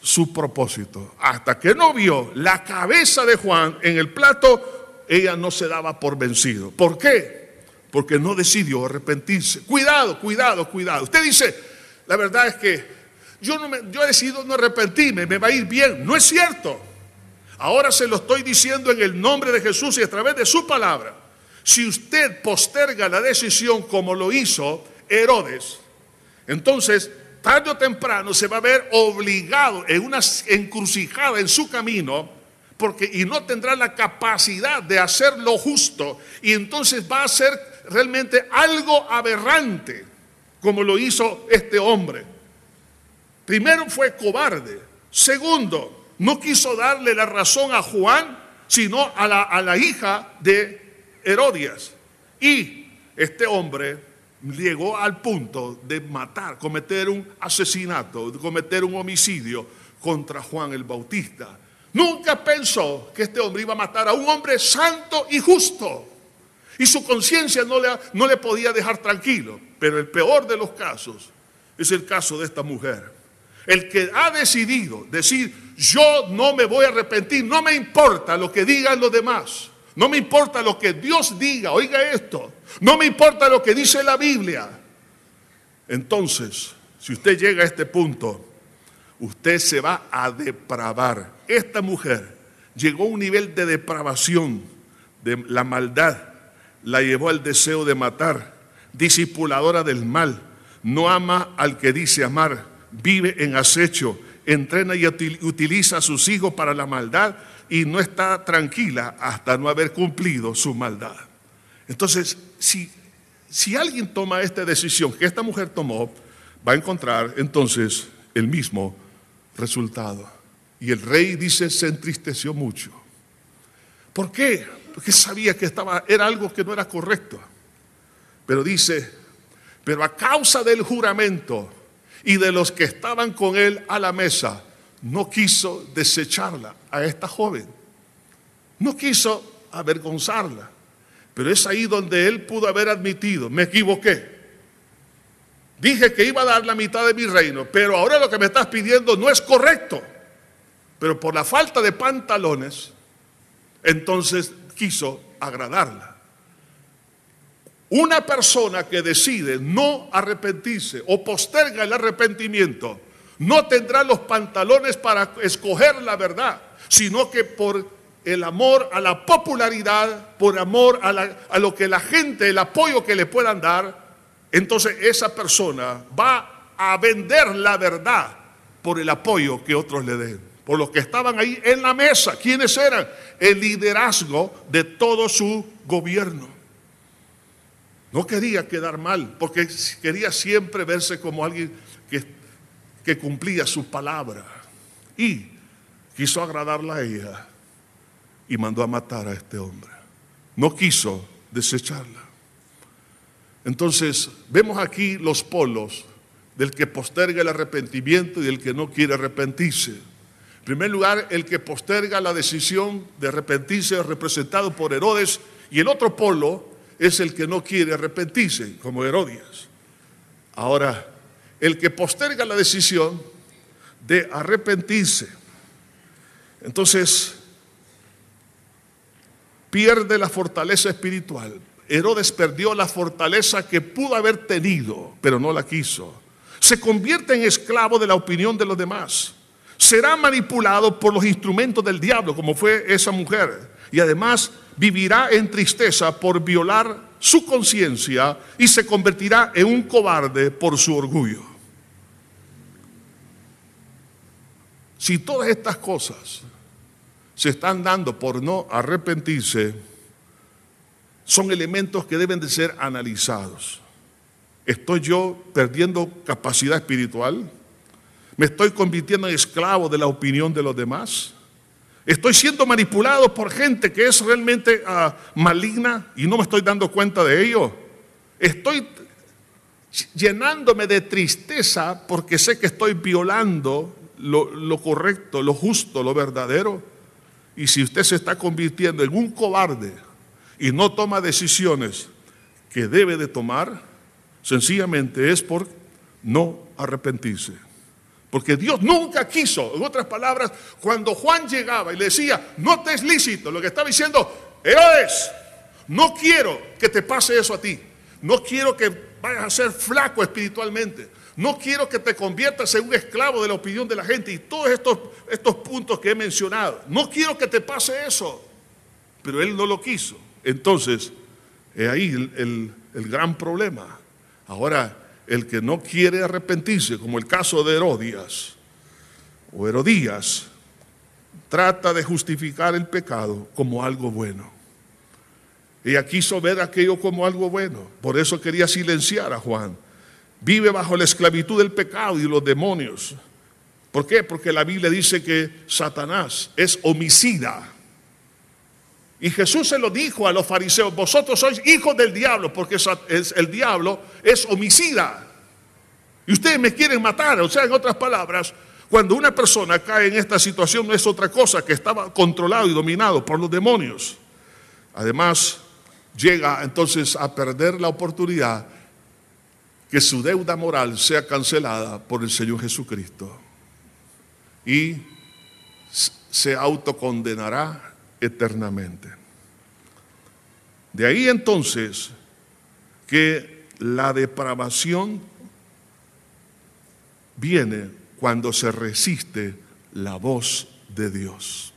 su propósito. Hasta que no vio la cabeza de Juan en el plato, ella no se daba por vencido. ¿Por qué? Porque no decidió arrepentirse. Cuidado, cuidado, cuidado. Usted dice, la verdad es que yo, no me, he decidido no arrepentirme, me va a ir bien. No es cierto. Ahora se lo estoy diciendo en el nombre de Jesús y a través de su palabra. Si usted posterga la decisión como lo hizo Herodes, entonces tarde o temprano se va a ver obligado en una encrucijada en su camino, porque y no tendrá la capacidad de hacer lo justo, y entonces va a ser realmente algo aberrante, como lo hizo este hombre. Primero fue cobarde, segundo, no quiso darle la razón a Juan, sino a la, a la hija de Herodias. Y este hombre llegó al punto de matar, cometer un asesinato, de cometer un homicidio contra Juan el Bautista. Nunca pensó que este hombre iba a matar a un hombre santo y justo. Y su conciencia no le, no le podía dejar tranquilo. Pero el peor de los casos es el caso de esta mujer. El que ha decidido decir, yo no me voy a arrepentir, no me importa lo que digan los demás. No me importa lo que Dios diga, oiga esto. No me importa lo que dice la Biblia. Entonces, si usted llega a este punto, usted se va a depravar. Esta mujer llegó a un nivel de depravación, de la maldad, la llevó al deseo de matar, disipuladora del mal, no ama al que dice amar, vive en acecho, entrena y utiliza a sus hijos para la maldad y no está tranquila hasta no haber cumplido su maldad. Entonces, si, si alguien toma esta decisión que esta mujer tomó, va a encontrar entonces el mismo resultado. Y el rey dice, se entristeció mucho. ¿Por qué? Porque sabía que estaba, era algo que no era correcto. Pero dice, pero a causa del juramento y de los que estaban con él a la mesa, no quiso desecharla a esta joven. No quiso avergonzarla. Pero es ahí donde él pudo haber admitido, me equivoqué. Dije que iba a dar la mitad de mi reino, pero ahora lo que me estás pidiendo no es correcto. Pero por la falta de pantalones, entonces quiso agradarla. Una persona que decide no arrepentirse o posterga el arrepentimiento no tendrá los pantalones para escoger la verdad, sino que por el amor a la popularidad, por amor a, lo que la gente, el apoyo que le puedan dar, entonces esa persona va a vender la verdad por el apoyo que otros le den, por los que estaban ahí en la mesa. ¿Quiénes eran? El liderazgo de todo su gobierno. No quería quedar mal, porque quería siempre verse como alguien que, cumplía su palabra. Y quiso agradarla a ella y mandó a matar a este hombre. No quiso desecharla. Entonces, vemos aquí los polos del que posterga el arrepentimiento y del que no quiere arrepentirse. En primer lugar, el que posterga la decisión de arrepentirse es representado por Herodes y el otro polo es el que no quiere arrepentirse, como Herodías. Ahora, el que posterga la decisión de arrepentirse, entonces pierde la fortaleza espiritual. Herodes perdió la fortaleza que pudo haber tenido, pero no la quiso. Se convierte en esclavo de la opinión de los demás. Será manipulado por los instrumentos del diablo, como fue esa mujer. Y además vivirá en tristeza por violar su conciencia y se convertirá en un cobarde por su orgullo. Si todas estas cosas se están dando por no arrepentirse, son elementos que deben de ser analizados. ¿Estoy yo perdiendo capacidad espiritual? ¿Me estoy convirtiendo en esclavo de la opinión de los demás? ¿Estoy siendo manipulado por gente que es realmente ah, maligna y no me estoy dando cuenta de ello? ¿Estoy llenándome de tristeza porque sé que estoy violando lo correcto, lo justo, lo verdadero? Y si usted se está convirtiendo en un cobarde y no toma decisiones que debe de tomar, sencillamente es por no arrepentirse. Porque Dios nunca quiso, en otras palabras, cuando Juan llegaba y le decía, no te es lícito, lo que estaba diciendo, Herodes, no quiero que te pase eso a ti, no quiero que vayas a ser flaco espiritualmente, no quiero que te conviertas en un esclavo de la opinión de la gente y todos estos, estos puntos que he mencionado. No quiero que te pase eso. Pero él no lo quiso. Entonces, es ahí el, el gran problema. Ahora, el que no quiere arrepentirse, como el caso de Herodías o Herodías, trata de justificar el pecado como algo bueno. Ella quiso ver aquello como algo bueno. Por eso quería silenciar a Juan vive bajo la esclavitud del pecado y los demonios. ¿Por qué? Porque la Biblia dice que Satanás es homicida. Y Jesús se lo dijo a los fariseos, vosotros sois hijos del diablo, porque el diablo es homicida. Y ustedes me quieren matar. O sea, en otras palabras, cuando una persona cae en esta situación no es otra cosa que estaba controlado y dominado por los demonios. Además, llega entonces a perder la oportunidad que su deuda moral sea cancelada por el Señor Jesucristo y se autocondenará eternamente. De ahí entonces que la depravación viene cuando se resiste la voz de Dios.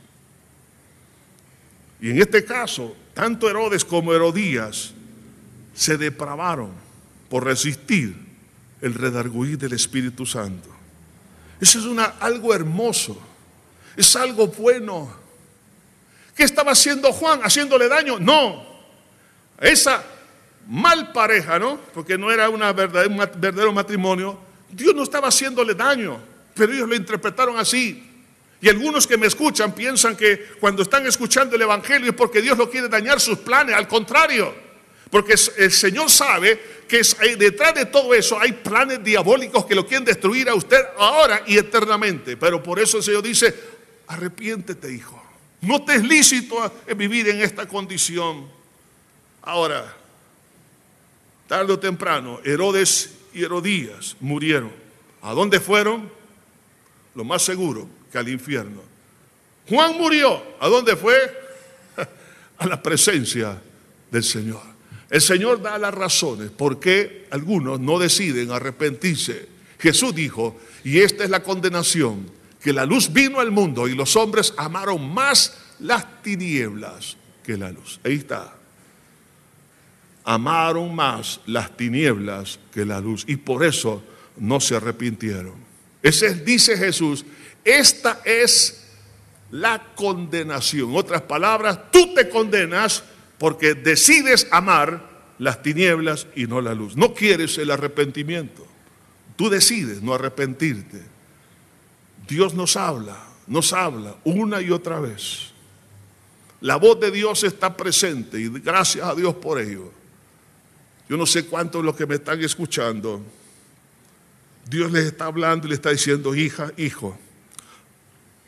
Y en este caso, tanto Herodes como Herodías se depravaron por resistir el redarguir del Espíritu Santo. Eso es una, algo hermoso, es algo bueno. ¿Qué estaba haciendo Juan? ¿Haciéndole daño? No. Esa mal pareja, ¿no? Porque no era un verdadero matrimonio. Dios no estaba haciéndole daño, pero ellos lo interpretaron así. Y algunos que me escuchan piensan que cuando están escuchando el Evangelio es porque Dios lo quiere dañar sus planes. Al contrario, porque el Señor sabe que detrás de todo eso hay planes diabólicos que lo quieren destruir a usted ahora y eternamente. Pero por eso el Señor dice, arrepiéntete, hijo. No te es lícito vivir en esta condición. Ahora, tarde o temprano, Herodes y Herodías murieron. ¿A dónde fueron? Lo más seguro que al infierno. Juan murió. ¿A dónde fue? A la presencia del Señor. El Señor da las razones por qué algunos no deciden arrepentirse Jesús dijo, y esta es la condenación, que la luz vino al mundo y los hombres amaron más las tinieblas que la luz. Ahí está. Amaron más las tinieblas que la luz y por eso no se arrepintieron. Ese dice Jesús, esta es la condenación. En otras palabras, tú te condenas porque decides amar las tinieblas y no la luz. No quieres el arrepentimiento. Tú decides no arrepentirte. Dios nos habla, nos habla una y otra vez. La voz de Dios está presente y gracias a Dios por ello. Yo no sé cuántos de los que me están escuchando, Dios les está hablando y les está diciendo, hija, hijo,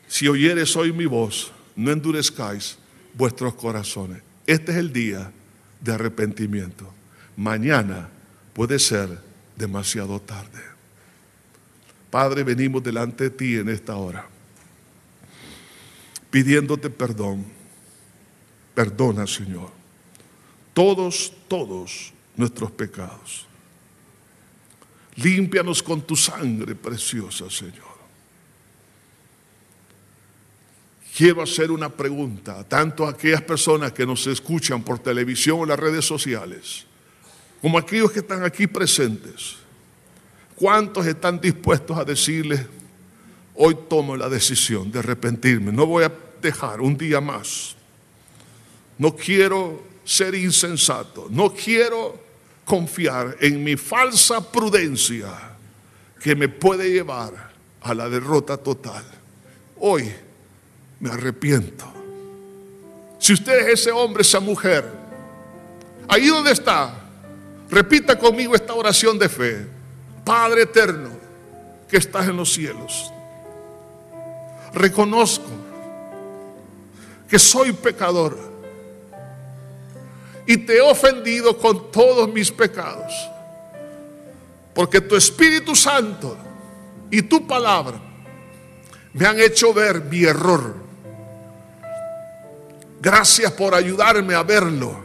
si oyeres hoy mi voz, no endurezcáis vuestros corazones. Este es el día de arrepentimiento. Mañana puede ser demasiado tarde. Padre, venimos delante de ti en esta hora, pidiéndote perdón. Perdona, Señor, todos, todos nuestros pecados. Límpianos con tu sangre preciosa, Señor. quiero hacer una pregunta, tanto a aquellas personas que nos escuchan por televisión o las redes sociales, como a aquellos que están aquí presentes. ¿Cuántos están dispuestos a decirles, hoy tomo la decisión de arrepentirme, no voy a dejar un día más? No quiero ser insensato, no quiero confiar en mi falsa prudencia que me puede llevar a la derrota total. Hoy me arrepiento. Si usted es ese hombre, esa mujer, ahí donde está, repita conmigo esta oración de fe. Padre eterno, que estás en los cielos, reconozco que soy pecador y te he ofendido con todos mis pecados, porque tu Espíritu Santo y tu palabra me han hecho ver mi error Gracias por ayudarme a verlo.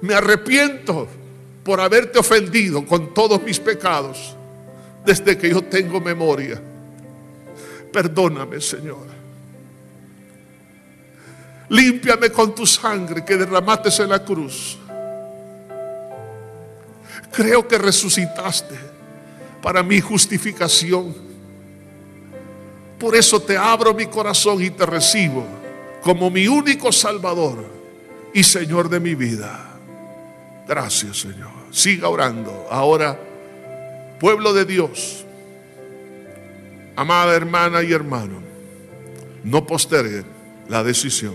Me arrepiento por haberte ofendido con todos mis pecados desde que yo tengo memoria. Perdóname, Señor. Límpiame con tu sangre que derramaste en la cruz. Creo que resucitaste para mi justificación. Por eso te abro mi corazón y te recibo como mi único Salvador y Señor de mi vida. Gracias, Señor. Siga orando. Ahora, pueblo de Dios, amada hermana y hermano, no postergue la decisión.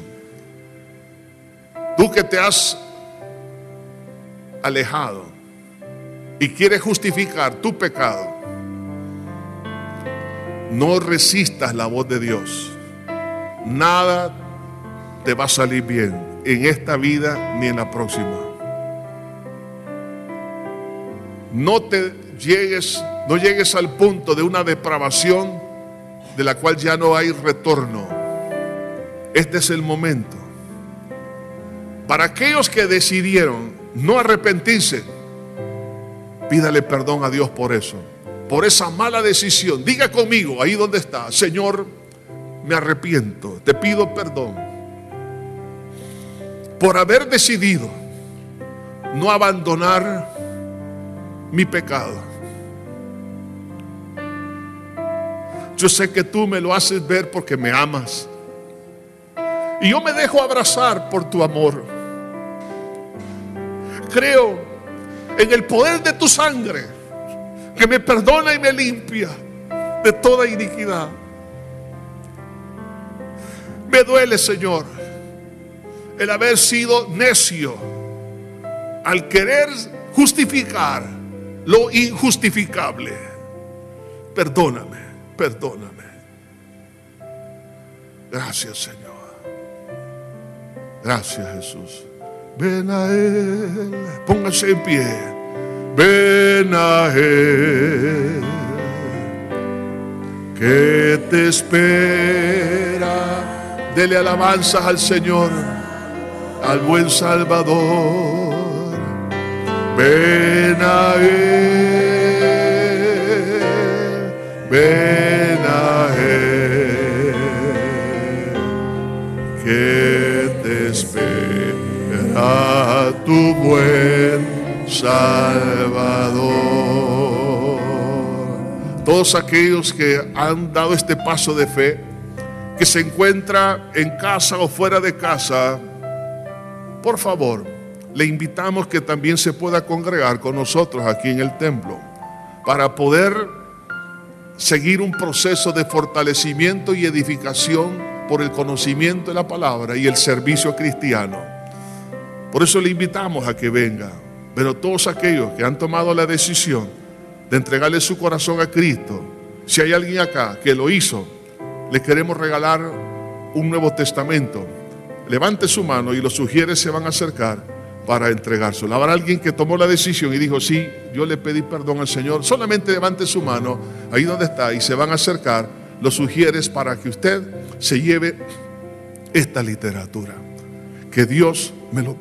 Tú que te has alejado y quieres justificar tu pecado, no resistas la voz de Dios. Nada te va a salir bien en esta vida ni en la próxima. No te llegues, no llegues al punto de una depravación de la cual ya no hay retorno. Este es el momento. Para aquellos que decidieron no arrepentirse, pídale perdón a Dios por eso, por esa mala decisión. Diga conmigo, ahí donde está, Señor, me arrepiento, te pido perdón por haber decidido no abandonar mi pecado. Yo sé que tú me lo haces ver porque me amas. Y yo me dejo abrazar por tu amor. Creo en el poder de tu sangre que me perdona y me limpia de toda iniquidad. Me duele, Señor el haber sido necio al querer justificar lo injustificable. Perdóname, perdóname. Gracias Señor. Gracias Jesús. Ven a Él. Póngase en pie. Ven a Él. Que te espera. Dele alabanzas al Señor al buen Salvador. Ven a Él, ven a Él, que te espera tu buen Salvador. Todos aquellos que han dado este paso de fe, que se encuentra en casa o fuera de casa, por favor, le invitamos que también se pueda congregar con nosotros aquí en el templo para poder seguir un proceso de fortalecimiento y edificación por el conocimiento de la palabra y el servicio cristiano. Por eso le invitamos a que venga. Pero todos aquellos que han tomado la decisión de entregarle su corazón a Cristo, si hay alguien acá que lo hizo, le queremos regalar un Nuevo Testamento. Levante su mano y los sugieres se van a acercar para entregárselo. Habrá alguien que tomó la decisión y dijo, sí, yo le pedí perdón al Señor. Solamente levante su mano ahí donde está y se van a acercar. Lo sugieres para que usted se lleve esta literatura. Que Dios me lo